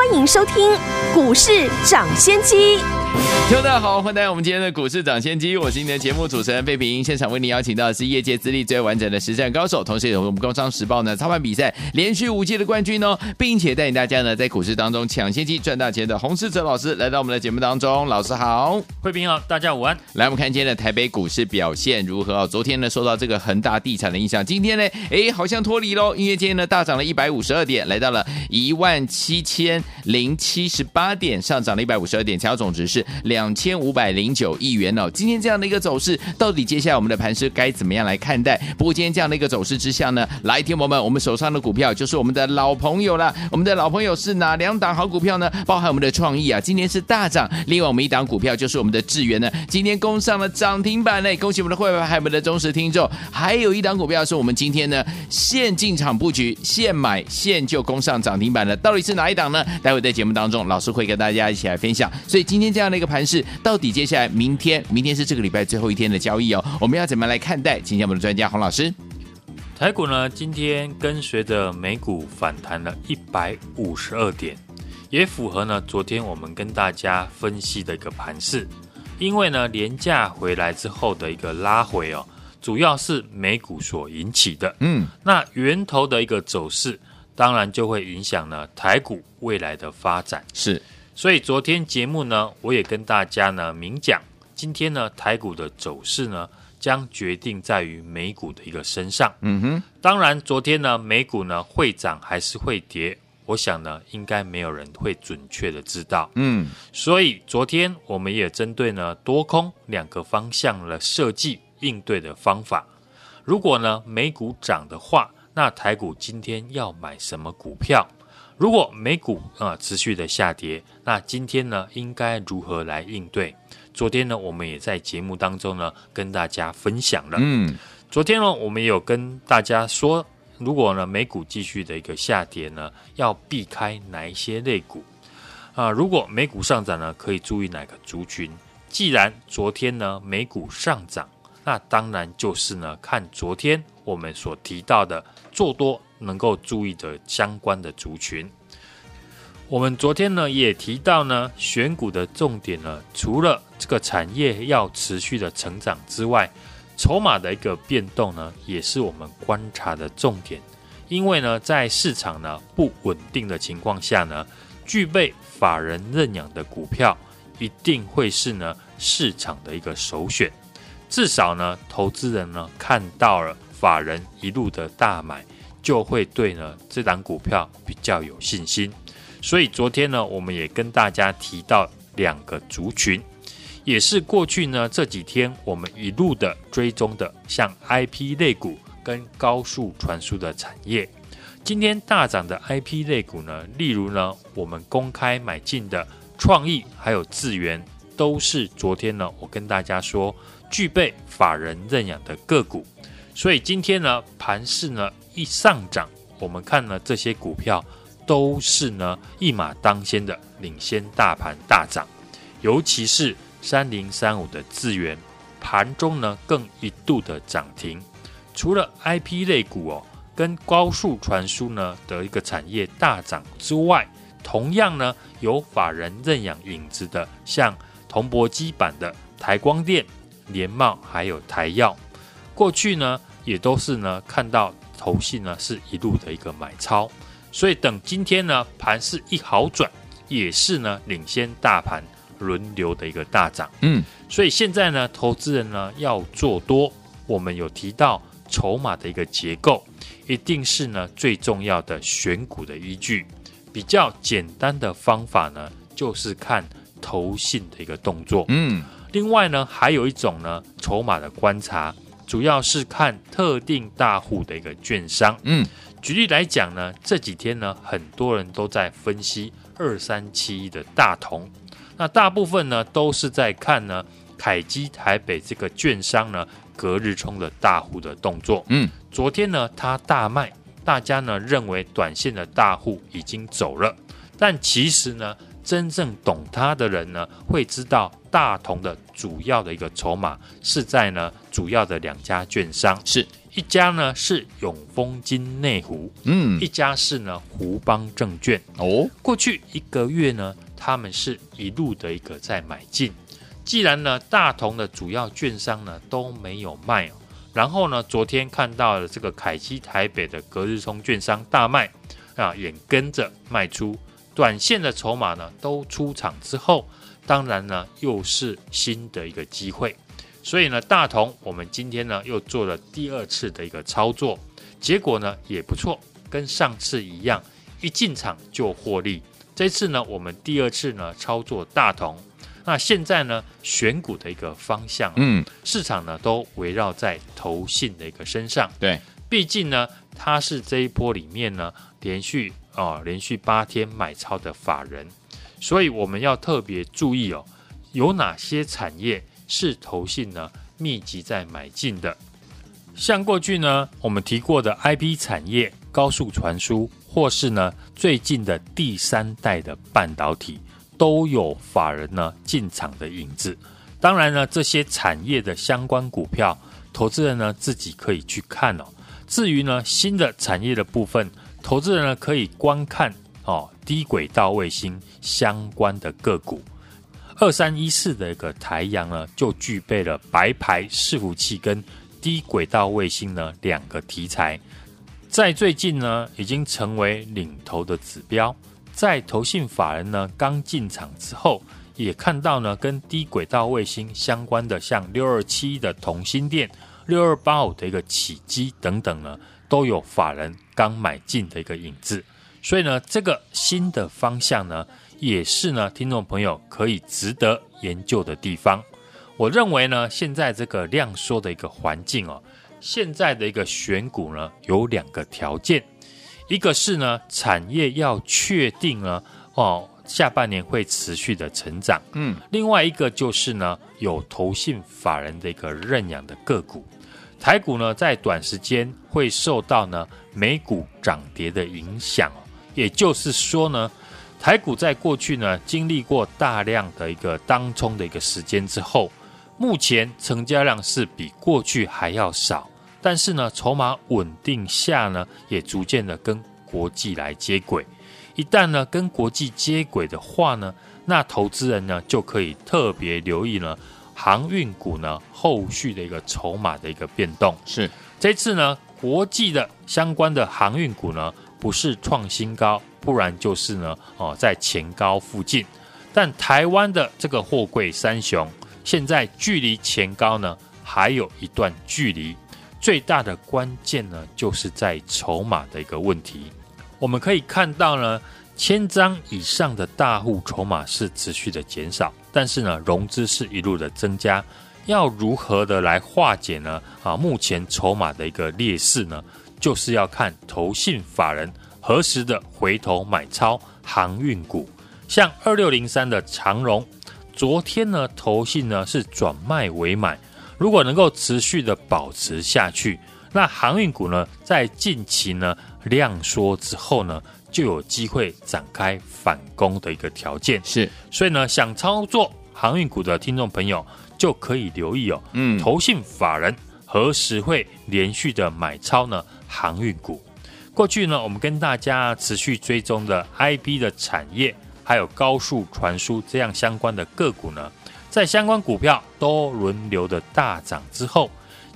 欢迎收听《股市涨先机》。听众大家好，欢迎来到我们今天的股市涨先机，我是今天的节目主持人费平。现场为您邀请到的是业界资历最完整的实战高手，同时也是我们工商时报呢操盘比赛连续五届的冠军哦，并且带领大家呢在股市当中抢先机赚大钱的洪世哲老师来到我们的节目当中。老师好，费平好，大家午安。来，我们看今天的台北股市表现如何哦？昨天呢受到这个恒大地产的影响，今天呢哎好像脱离喽，因为今天呢大涨了一百五十二点，来到了一万七千零七十八点，上涨了一百五十二点，成交总值是两。千五百零九亿元哦，今天这样的一个走势，到底接下来我们的盘势该怎么样来看待？不过今天这样的一个走势之下呢，来，听友们，我们手上的股票就是我们的老朋友了。我们的老朋友是哪两档好股票呢？包含我们的创意啊，今天是大涨。另外，我们一档股票就是我们的智源呢，今天攻上了涨停板嘞！恭喜我们的会员还有我们的忠实听众。还有一档股票是我们今天呢现进场布局、现买现就攻上涨停板的，到底是哪一档呢？待会在节目当中，老师会跟大家一起来分享。所以今天这样的一个盘势。到底接下来明天，明天是这个礼拜最后一天的交易哦，我们要怎么来看待？请教我们的专家洪老师。台股呢，今天跟随着美股反弹了一百五十二点，也符合呢昨天我们跟大家分析的一个盘势。因为呢，廉价回来之后的一个拉回哦，主要是美股所引起的。嗯，那源头的一个走势，当然就会影响呢台股未来的发展。是。所以昨天节目呢，我也跟大家呢明讲，今天呢台股的走势呢，将决定在于美股的一个身上。嗯哼，当然昨天呢美股呢会涨还是会跌，我想呢应该没有人会准确的知道。嗯，所以昨天我们也针对呢多空两个方向的设计应对的方法。如果呢美股涨的话，那台股今天要买什么股票？如果美股啊持续的下跌，那今天呢应该如何来应对？昨天呢我们也在节目当中呢跟大家分享了。嗯，昨天呢我们也有跟大家说，如果呢美股继续的一个下跌呢，要避开哪一些类股啊？如果美股上涨呢，可以注意哪个族群？既然昨天呢美股上涨，那当然就是呢看昨天我们所提到的做多。能够注意的相关的族群，我们昨天呢也提到呢，选股的重点呢，除了这个产业要持续的成长之外，筹码的一个变动呢，也是我们观察的重点。因为呢，在市场呢不稳定的情况下呢，具备法人认养的股票，一定会是呢市场的一个首选。至少呢，投资人呢看到了法人一路的大买。就会对呢这档股票比较有信心，所以昨天呢，我们也跟大家提到两个族群，也是过去呢这几天我们一路的追踪的，像 IP 类股跟高速传输的产业。今天大涨的 IP 类股呢，例如呢我们公开买进的创意还有智源，都是昨天呢我跟大家说具备法人认养的个股，所以今天呢盘势呢。一上涨，我们看呢这些股票都是呢一马当先的领先大盘大涨，尤其是三零三五的智原，盘中呢更一度的涨停。除了 IP 类股哦，跟高速传输呢的一个产业大涨之外，同样呢有法人认养影子的，像铜箔基板的台光电、联茂还有台耀，过去呢也都是呢看到。投信呢是一路的一个买超，所以等今天呢盘势一好转，也是呢领先大盘轮流的一个大涨。嗯，所以现在呢投资人呢要做多，我们有提到筹码的一个结构，一定是呢最重要的选股的依据。比较简单的方法呢，就是看投信的一个动作。嗯，另外呢还有一种呢筹码的观察。主要是看特定大户的一个券商，嗯，举例来讲呢，这几天呢，很多人都在分析二三七一的大同，那大部分呢都是在看呢凯基台北这个券商呢隔日冲的大户的动作。嗯，昨天呢，它大卖，大家呢认为短线的大户已经走了，但其实呢，真正懂它的人呢，会知道大同的主要的一个筹码是在呢主要的两家券商，是一家呢是永丰金内湖，嗯一家是呢湖邦证券。哦，过去一个月呢，他们是一路的一个在买进。既然呢，大同的主要券商呢都没有卖哦，然后呢，昨天看到了这个凯基台北的隔日冲券商大卖啊，也跟着卖出，短线的筹码呢都出场之后，当然呢又是新的一个机会，所以呢，大同我们今天呢又做了第二次的一个操作，结果呢也不错，跟上次一样，一进场就获利。这次呢，我们第二次呢操作大同。那现在呢，选股的一个方向，嗯，市场呢都围绕在投信的一个身上。对，毕竟呢，它是这一波里面呢连续哦连续八天买超的法人，所以我们要特别注意哦，有哪些产业是投信呢密集在买进的？像过去呢我们提过的 IP 产业、高速传输，或是呢最近的第三代的半导体。都有法人呢进场的影子，当然呢，这些产业的相关股票，投资人呢自己可以去看哦。至于呢新的产业的部分，投资人呢可以观看哦低轨道卫星相关的个股，二三一四的一个台阳呢就具备了白牌伺服器跟低轨道卫星呢两个题材，在最近呢已经成为领头的指标。在投信法人呢刚进场之后，也看到呢跟低轨道卫星相关的，像六二七的同心电、六二八五的一个起机等等呢，都有法人刚买进的一个影子。所以呢，这个新的方向呢，也是呢听众朋友可以值得研究的地方。我认为呢，现在这个量缩的一个环境哦，现在的一个选股呢，有两个条件。一个是呢，产业要确定呢，哦，下半年会持续的成长。嗯，另外一个就是呢，有投信法人的一个认养的个股。台股呢，在短时间会受到呢美股涨跌的影响。也就是说呢，台股在过去呢经历过大量的一个当冲的一个时间之后，目前成交量是比过去还要少。但是呢，筹码稳定下呢，也逐渐的跟国际来接轨。一旦呢跟国际接轨的话呢，那投资人呢就可以特别留意呢航运股呢后续的一个筹码的一个变动。是这次呢国际的相关的航运股呢不是创新高，不然就是呢哦在前高附近。但台湾的这个货柜三雄现在距离前高呢还有一段距离。最大的关键呢，就是在筹码的一个问题。我们可以看到呢，千张以上的大户筹码是持续的减少，但是呢，融资是一路的增加。要如何的来化解呢？啊，目前筹码的一个劣势呢，就是要看投信法人何时的回头买超航运股，像二六零三的长荣，昨天呢，投信呢是转卖为买。如果能够持续的保持下去，那航运股呢，在近期呢量缩之后呢，就有机会展开反攻的一个条件。是，所以呢，想操作航运股的听众朋友就可以留意哦。嗯，投信法人何时会连续的买超呢？航运股过去呢，我们跟大家持续追踪的 IP 的产业，还有高速传输这样相关的个股呢。在相关股票都轮流的大涨之后，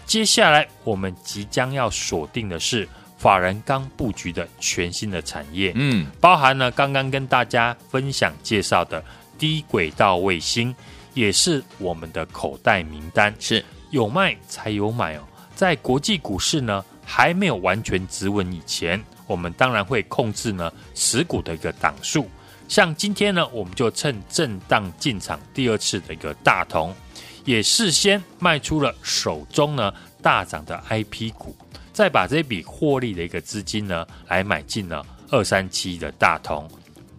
接下来我们即将要锁定的是法人刚布局的全新的产业，嗯，包含了刚刚跟大家分享介绍的低轨道卫星，也是我们的口袋名单，是。有卖才有买哦。在国际股市呢还没有完全止稳以前，我们当然会控制呢持股的一个档数。像今天呢，我们就趁震荡进场第二次的一个大同，也事先卖出了手中呢大涨的 IP 股，再把这笔获利的一个资金呢来买进了二三七的大同。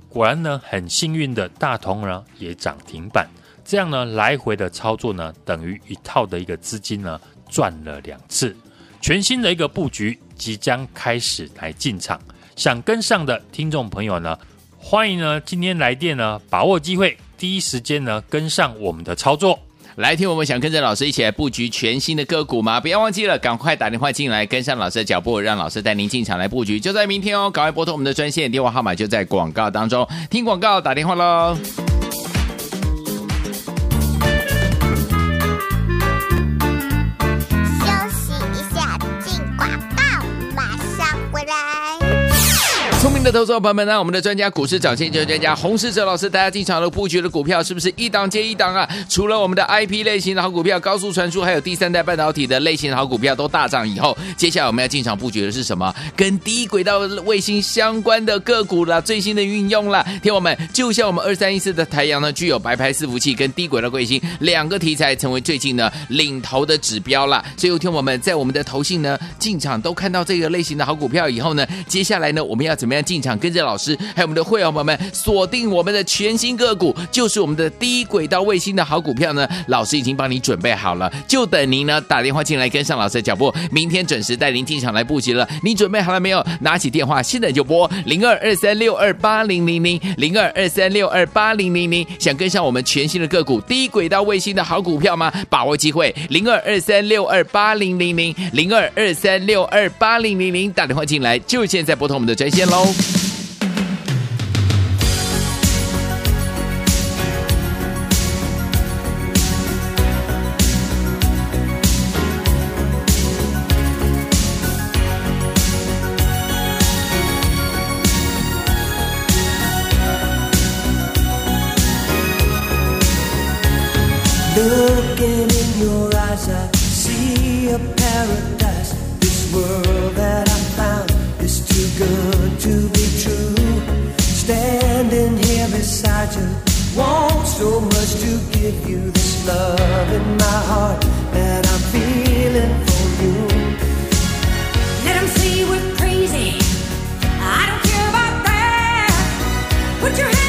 果然呢，很幸运的大同呢也涨停板，这样呢来回的操作呢，等于一套的一个资金呢赚了两次。全新的一个布局即将开始来进场，想跟上的听众朋友呢，欢迎呢今天来电呢，把握机会，第一时间呢跟上我们的操作。来听我们想跟着老师一起来布局全新的个股吗？不要忘记了，赶快打电话进来跟上老师的脚步，让老师带您进场来布局，就在明天哦！赶快拨通我们的专线电话号码，就在广告当中，听广告打电话喽。聪明的投资者朋友们呢，我们的专家股市涨先机专家洪世哲老师，大家进场都布局的股票是不是一档接一档啊？除了我们的 IP 类型的好股票、高速传输，还有第三代半导体的类型的好股票都大涨以后，接下来我们要进场布局的是什么？跟低轨道卫星相关的个股了，最新的运用了。听我们，就像我们二三一四的台阳呢，具有白牌伺服器跟低轨道卫星两个题材，成为最近呢领头的指标了。所以，听我们在我们的投信呢进场都看到这个类型的好股票以后呢，接下来呢我们要怎么样进？进场跟着老师，还有我们的会员朋友们锁定我们的全新个股，就是我们的低轨道卫星的好股票呢。老师已经帮你准备好了，就等您呢打电话进来跟上老师的脚步，明天准时带您进场来布局了。你准备好了没有？拿起电话，现在就拨零二二三六二八零零零零二二三六二八零零零。想跟上我们全新的个股低轨道卫星的好股票吗？把握机会，零二二三六二八零零零零二二三六二八零零零，打电话进来就现在拨通我们的专线喽。Looking in your eyes, I see a paradise. This world that too good to be true. Standing here beside you, want so much to give you this love in my heart that I'm feeling for you. Let them say we're crazy. I don't care about that. Put your hands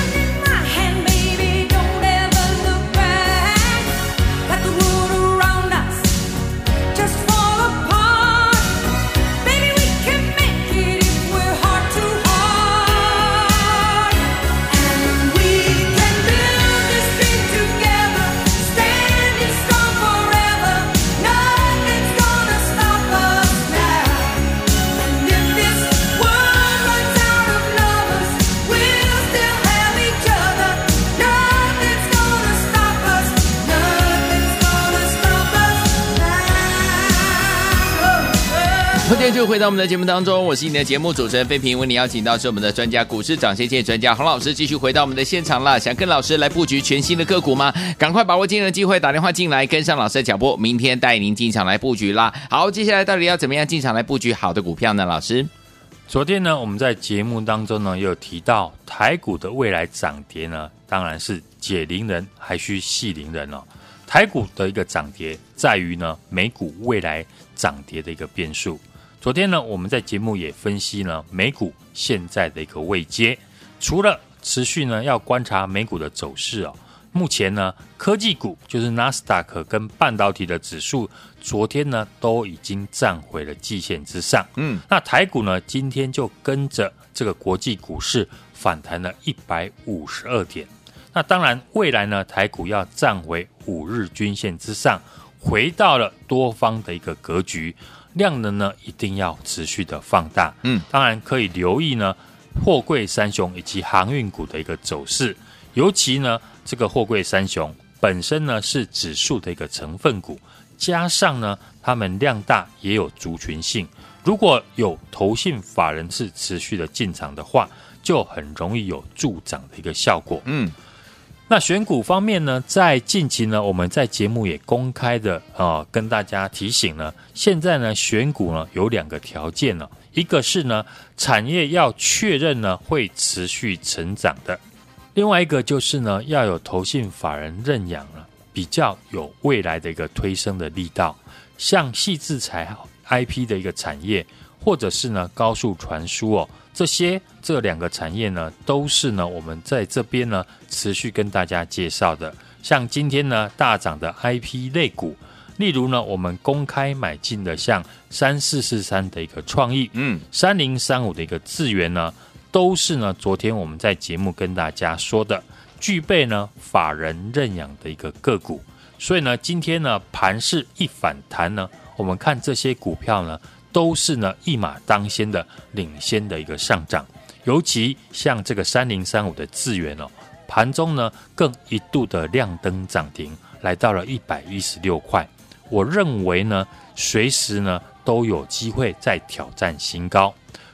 回到我们的节目当中，我是你的节目主持人费平，为你邀请到是我们的专家股市涨先见专家洪老师，继续回到我们的现场了。想跟老师来布局全新的个股吗？赶快把握今日的机会，打电话进来，跟上老师的脚步，明天带您进场来布局啦。好，接下来到底要怎么样进场来布局好的股票呢？老师，昨天呢，我们在节目当中呢，有提到台股的未来涨跌呢，当然是解铃人还需系铃人哦。台股的一个涨跌在于呢，美股未来涨跌的一个变数。昨天呢，我们在节目也分析了，美股现在的一个位阶，除了持续呢要观察美股的走势哦，目前呢科技股就是纳斯达克跟半导体的指数，昨天呢都已经站回了季线之上。嗯，那台股呢今天就跟着这个国际股市反弹了一百五十二点。那当然，未来呢台股要站回五日均线之上，回到了多方的一个格局。量能呢，一定要持续的放大。嗯，当然可以留意呢，货柜三雄以及航运股的一个走势。尤其呢，这个货柜三雄本身呢是指数的一个成分股，加上呢，它们量大也有族群性。如果有投信法人是持续的进场的话，就很容易有助涨的一个效果。嗯。那选股方面呢，在近期呢，我们在节目也公开的啊、跟大家提醒呢，现在呢选股呢有两个条件呢，一个是呢产业要确认呢会持续成长的，另外一个就是呢要有投信法人认养了，比较有未来的一个推升的力道，像矽智财 IP 的一个产业，或者是呢高速传输哦。这些这两个产业呢，都是呢我们在这边呢持续跟大家介绍的。像今天呢大涨的 IP 类股，例如呢，我们公开买进的像三四四三的一个创意，嗯，三零三五的一个智源呢，都是呢昨天我们在节目跟大家说的，具备呢法人认养的一个个股。所以呢，今天呢盘势一反弹呢，我们看这些股票呢，都是呢一马当先的领先的一个上涨。尤其像这个三零三五的智源哦，盘中呢更一度的亮灯涨停，来到了一百一十六块。我认为呢，随时呢都有机会再挑战新高。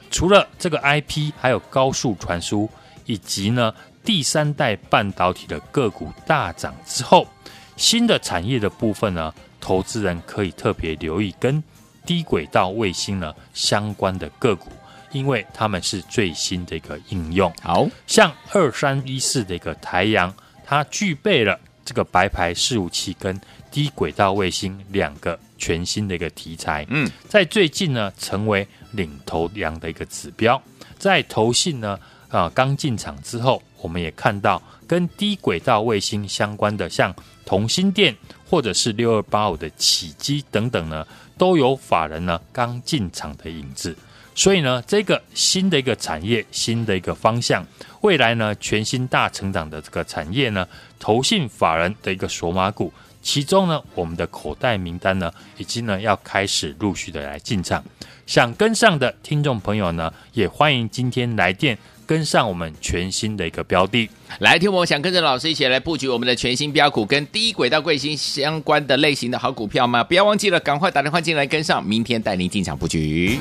除了这个 IP，还有高速传输以及呢第三代半导体的个股大涨之后，新的产业的部分呢，投资人可以特别留意跟低轨道卫星呢相关的个股，因为他们是最新的一个应用。好。像二三一四的一个台阳，它具备了这个白牌伺服器跟低轨道卫星两个全新的一个题材，嗯，在最近呢成为领头羊的一个指标，在投信呢啊刚进场之后，我们也看到跟低轨道卫星相关的，像同心电或者是六二八五的起机等等呢，都有法人呢刚进场的影子，所以呢这个新的一个产业，新的一个方向，未来呢全新大成长的这个产业呢，投信法人的一个索马股。其中呢，我们的口袋名单呢，已经呢要开始陆续的来进场。想跟上的听众朋友呢，也欢迎今天来电跟上我们全新的一个标的。来听我想跟着老师一起来布局我们的全新标股，跟低轨道卫星相关的类型的好股票吗？不要忘记了，赶快打电话进来跟上，明天带您进场布局。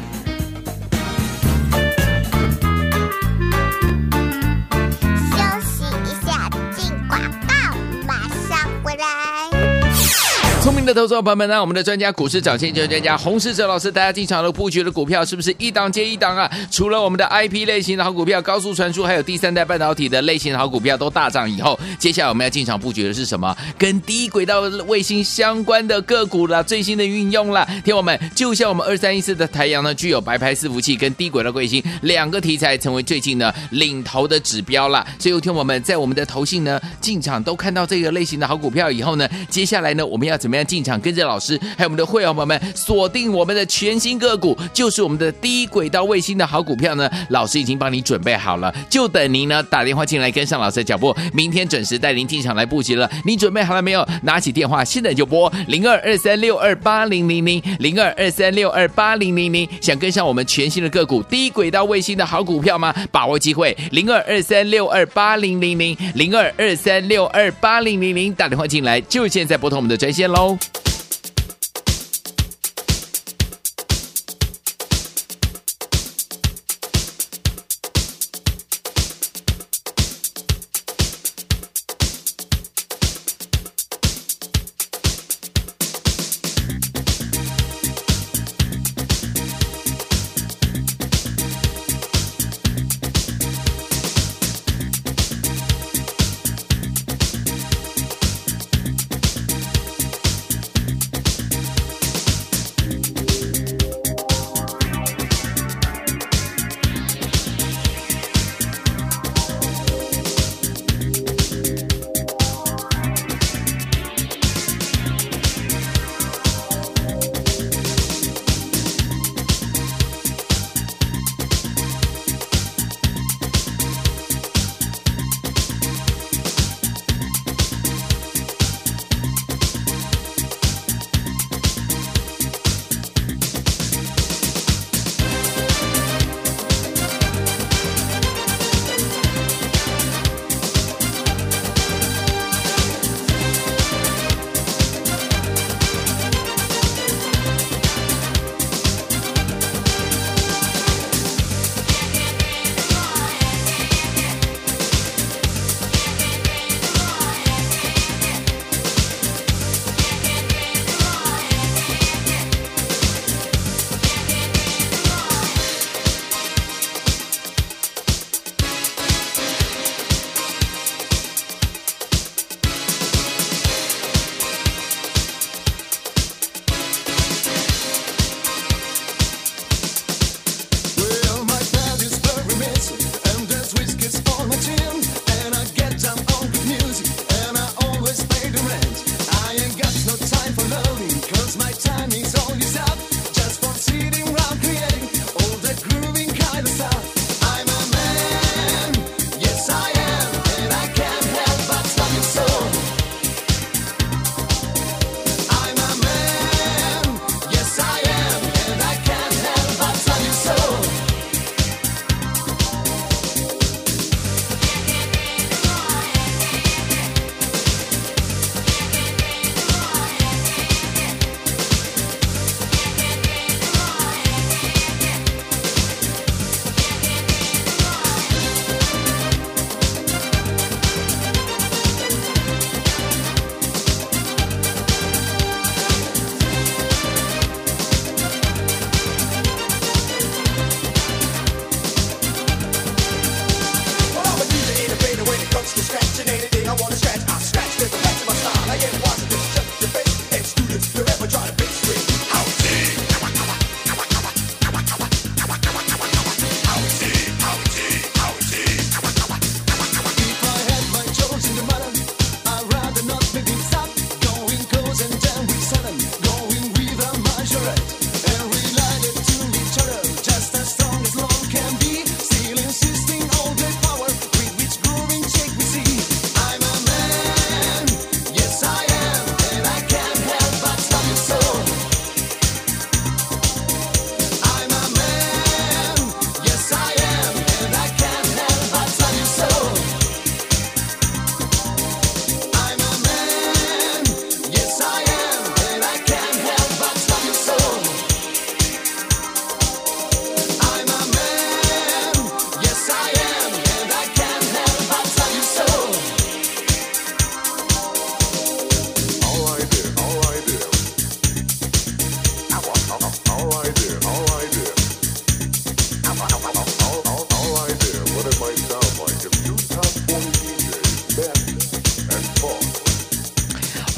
聪明的投资者朋友们呢，我们的专家股市涨先机专家洪世哲老师，大家进场都布局的股票是不是一档接一档啊？除了我们的 IP 类型的好股票、高速传输，还有第三代半导体的类型的好股票都大涨以后，接下来我们要进场布局的是什么？跟低轨道卫星相关的个股啦，最新的运用啦。听我们，就像我们二三一四的台阳呢，具有白牌伺服器跟低轨道卫星两个题材，成为最近呢领头的指标啦。所以，听我们在我们的投信呢进场都看到这个类型的好股票以后呢，接下来呢，我们要怎么样进场？跟着老师，还有我们的会员朋友们锁定我们的全新个股，就是我们的低轨道卫星的好股票呢。老师已经帮你准备好了，就等您呢打电话进来跟上老师的脚步，明天准时带您进场来布局了。你准备好了没有？拿起电话，现在就拨零二二三六二八零零零零二二三六二八零零零，想跟上我们全新的个股低轨道卫星的好股票吗？把握机会，零二二三六二八零零零零二二三六二八零零零，打电话进来就现在拨通我们的专线喽。now.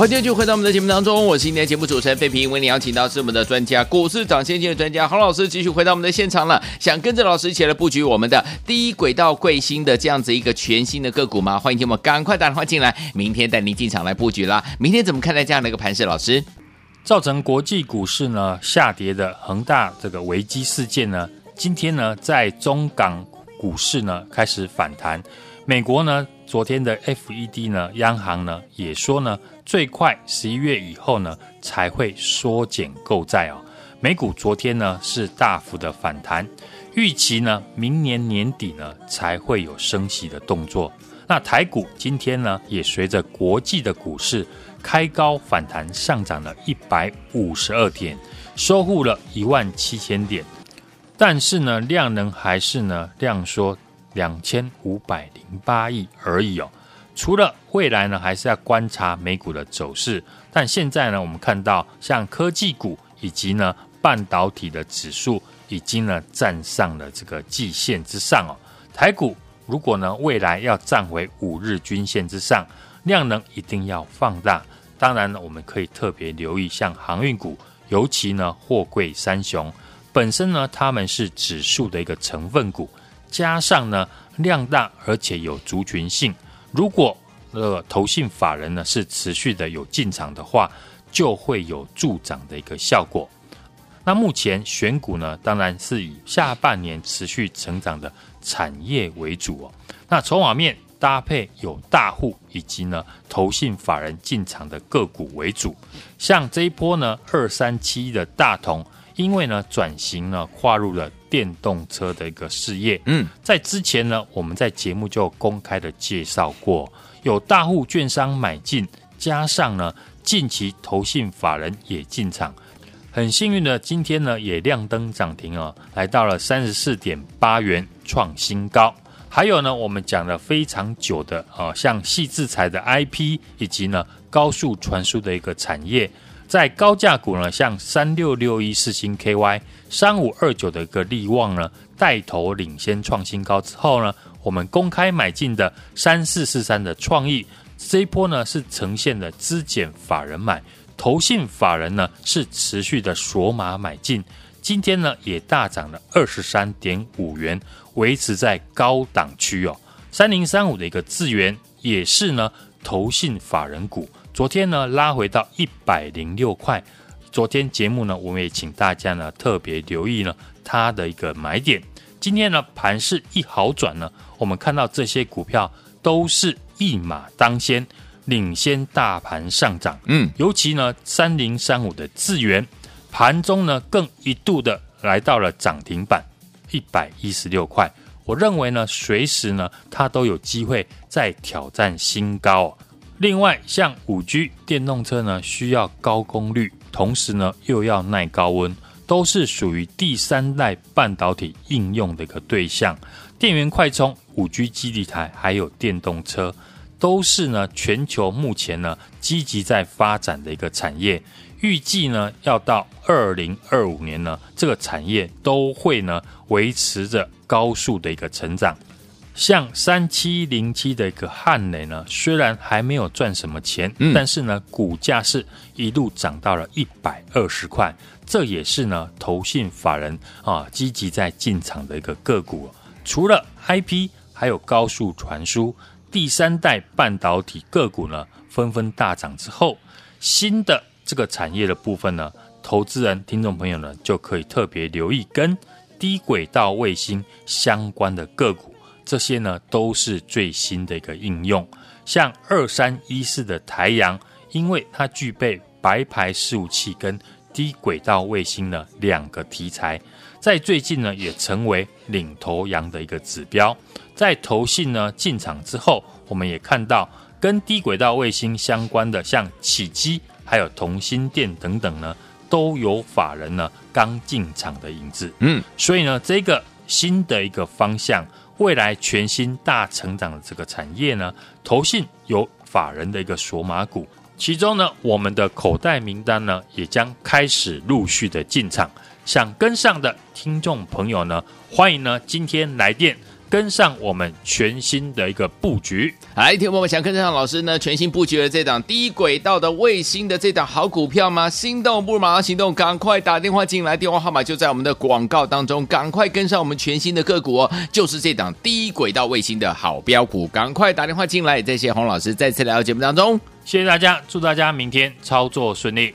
欢迎继续回到我们的节目当中，我是今天的节目主持人费平，为你邀请到是我们的专家，股市涨先机的专家洪老师，继续回到我们的现场了。想跟着老师一起来布局我们的低轨道贵星的这样子一个全新的个股吗？欢迎听我们赶快打电话进来，明天带您进场来布局啦。明天怎么看待这样的一个盘势？老师，造成国际股市呢下跌的恒大这个危机事件呢，今天呢在中港股市呢开始反弹，美国呢昨天的 FED 呢央行呢也说呢。最快十一月以后呢，才会缩减购债哦。美股昨天呢是大幅的反弹，预期呢明年年底呢才会有升息的动作。那台股今天呢也随着国际的股市开高反弹，上涨了一百五十二点，收复了一万七千点。但是呢量能还是呢量缩两千五百零八亿而已哦。除了未来呢，还是要观察美股的走势。但现在呢，我们看到像科技股以及呢半导体的指数已经呢站上了这个季线之上哦。台股如果呢未来要站回五日均线之上，量能一定要放大。当然呢，我们可以特别留意像航运股，尤其呢货柜三雄本身呢，他们是指数的一个成分股，加上呢量大而且有族群性。如果呃投信法人呢是持续的有进场的话，就会有助涨的一个效果。那目前选股呢，当然是以下半年持续成长的产业为主哦。那筹码面搭配有大户以及呢投信法人进场的个股为主。像这一波呢，二三七的大同，因为呢转型呢跨入了。电动车的一个事业，嗯，在之前呢，我们在节目就公开的介绍过，有大户券商买进，加上呢，近期投信法人也进场，很幸运的，今天呢也亮灯涨停哦，来到了三十四点八元，创新高。还有呢，我们讲了非常久的啊，像矽智财的 IP，以及呢高速传输的一个产业。在高价股呢，像三六六一世芯 KY、三五二九的一个力旺呢，带头领先创新高之后呢，我们公开买进的三四四三的创意，这一波呢是呈现的资减法人买，投信法人呢是持续的锁码买进，今天呢也大涨了二十三点五元，维持在高档区哦。三零三五的一个资源也是呢投信法人股。昨天呢，拉回到一百零六块。昨天节目呢，我们也请大家呢特别留意呢它的一个买点。今天呢，盘势一好转呢，我们看到这些股票都是一马当先，领先大盘上涨。嗯，尤其呢，三零三五的智源，盘中呢更一度的来到了涨停板一百一十六块。我认为呢，随时呢它都有机会再挑战新高。另外，像五 G 电动车呢，需要高功率，同时呢又要耐高温，都是属于第三代半导体应用的一个对象。电源快充、五 G 基地台还有电动车，都是呢全球目前呢积极在发展的一个产业。预计呢要到二零二五年呢，这个产业都会呢维持着高速的一个成长。像三七零七的一个汉磊呢，虽然还没有赚什么钱，嗯、但是呢，股价是一路涨到了一百二十块，这也是呢，投信法人啊积极在进场的一个个股。除了 IP，还有高速传输、第三代半导体个股呢，纷纷大涨之后，新的这个产业的部分呢，投资人、听众朋友呢，就可以特别留意跟低轨道卫星相关的个股。这些呢都是最新的一个应用，像二三一四的台阳，因为它具备白牌事务器跟低轨道卫星的两个题材，在最近呢也成为领头羊的一个指标。在投信呢进场之后，我们也看到跟低轨道卫星相关的，像启基还有同心电等等呢，都有法人呢刚进场的影子。嗯，所以呢这个新的一个方向。未来全新大成长的这个产业呢，投信有法人的一个索马股，其中呢，我们的口袋名单呢，也将开始陆续的进场。想跟上的听众朋友呢，欢迎呢今天来电。跟上我们全新的一个布局，来，听我们想跟上老师呢全新布局的这档低轨道的卫星的这档好股票吗？心动不如马上行动，赶快打电话进来，电话号码就在我们的广告当中，赶快跟上我们全新的个股哦，就是这档低轨道卫星的好标股，赶快打电话进来。谢谢洪老师再次来到节目当中，谢谢大家，祝大家明天操作顺利。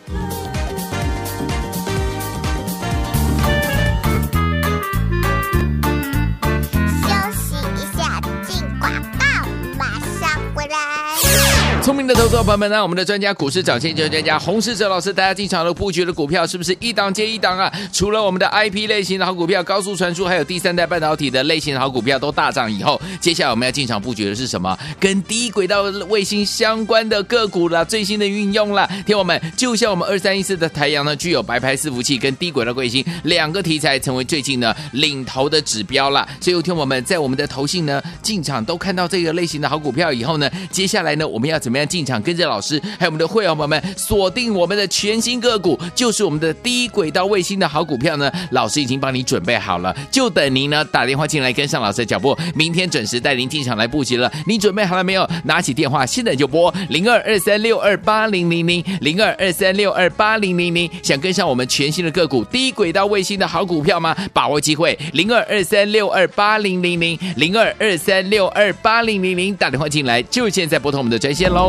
聪明的投资者朋友们呢，我们的专家股市涨先机专家洪世哲老师，大家进场的布局的股票是不是一档接一档啊？除了我们的 IP 类型的好股票、高速传输，还有第三代半导体的类型的好股票都大涨以后，接下来我们要进场布局的是什么？跟低轨道卫星相关的个股了，最新的运用了。听我们，就像我们二三一四的台阳呢，具有白牌伺服器跟低轨道卫星两个题材，成为最近呢领头的指标了。所以，听我们在我们的投信呢进场都看到这个类型的好股票以后呢，接下来呢我们要怎么样？进场跟着老师，还有我们的会员朋友们锁定我们的全新个股，就是我们的低轨道卫星的好股票呢。老师已经帮你准备好了，就等您呢打电话进来跟上老师的脚步，明天准时带您进场来布局了。你准备好了没有？拿起电话，现在就拨零二二三六二八零零零零二二三六二八零零零。想跟上我们全新的个股低轨道卫星的好股票吗？把握机会，零二二三六二八零零零零二二三六二八零零零，打电话进来就现在拨通我们的专线喽。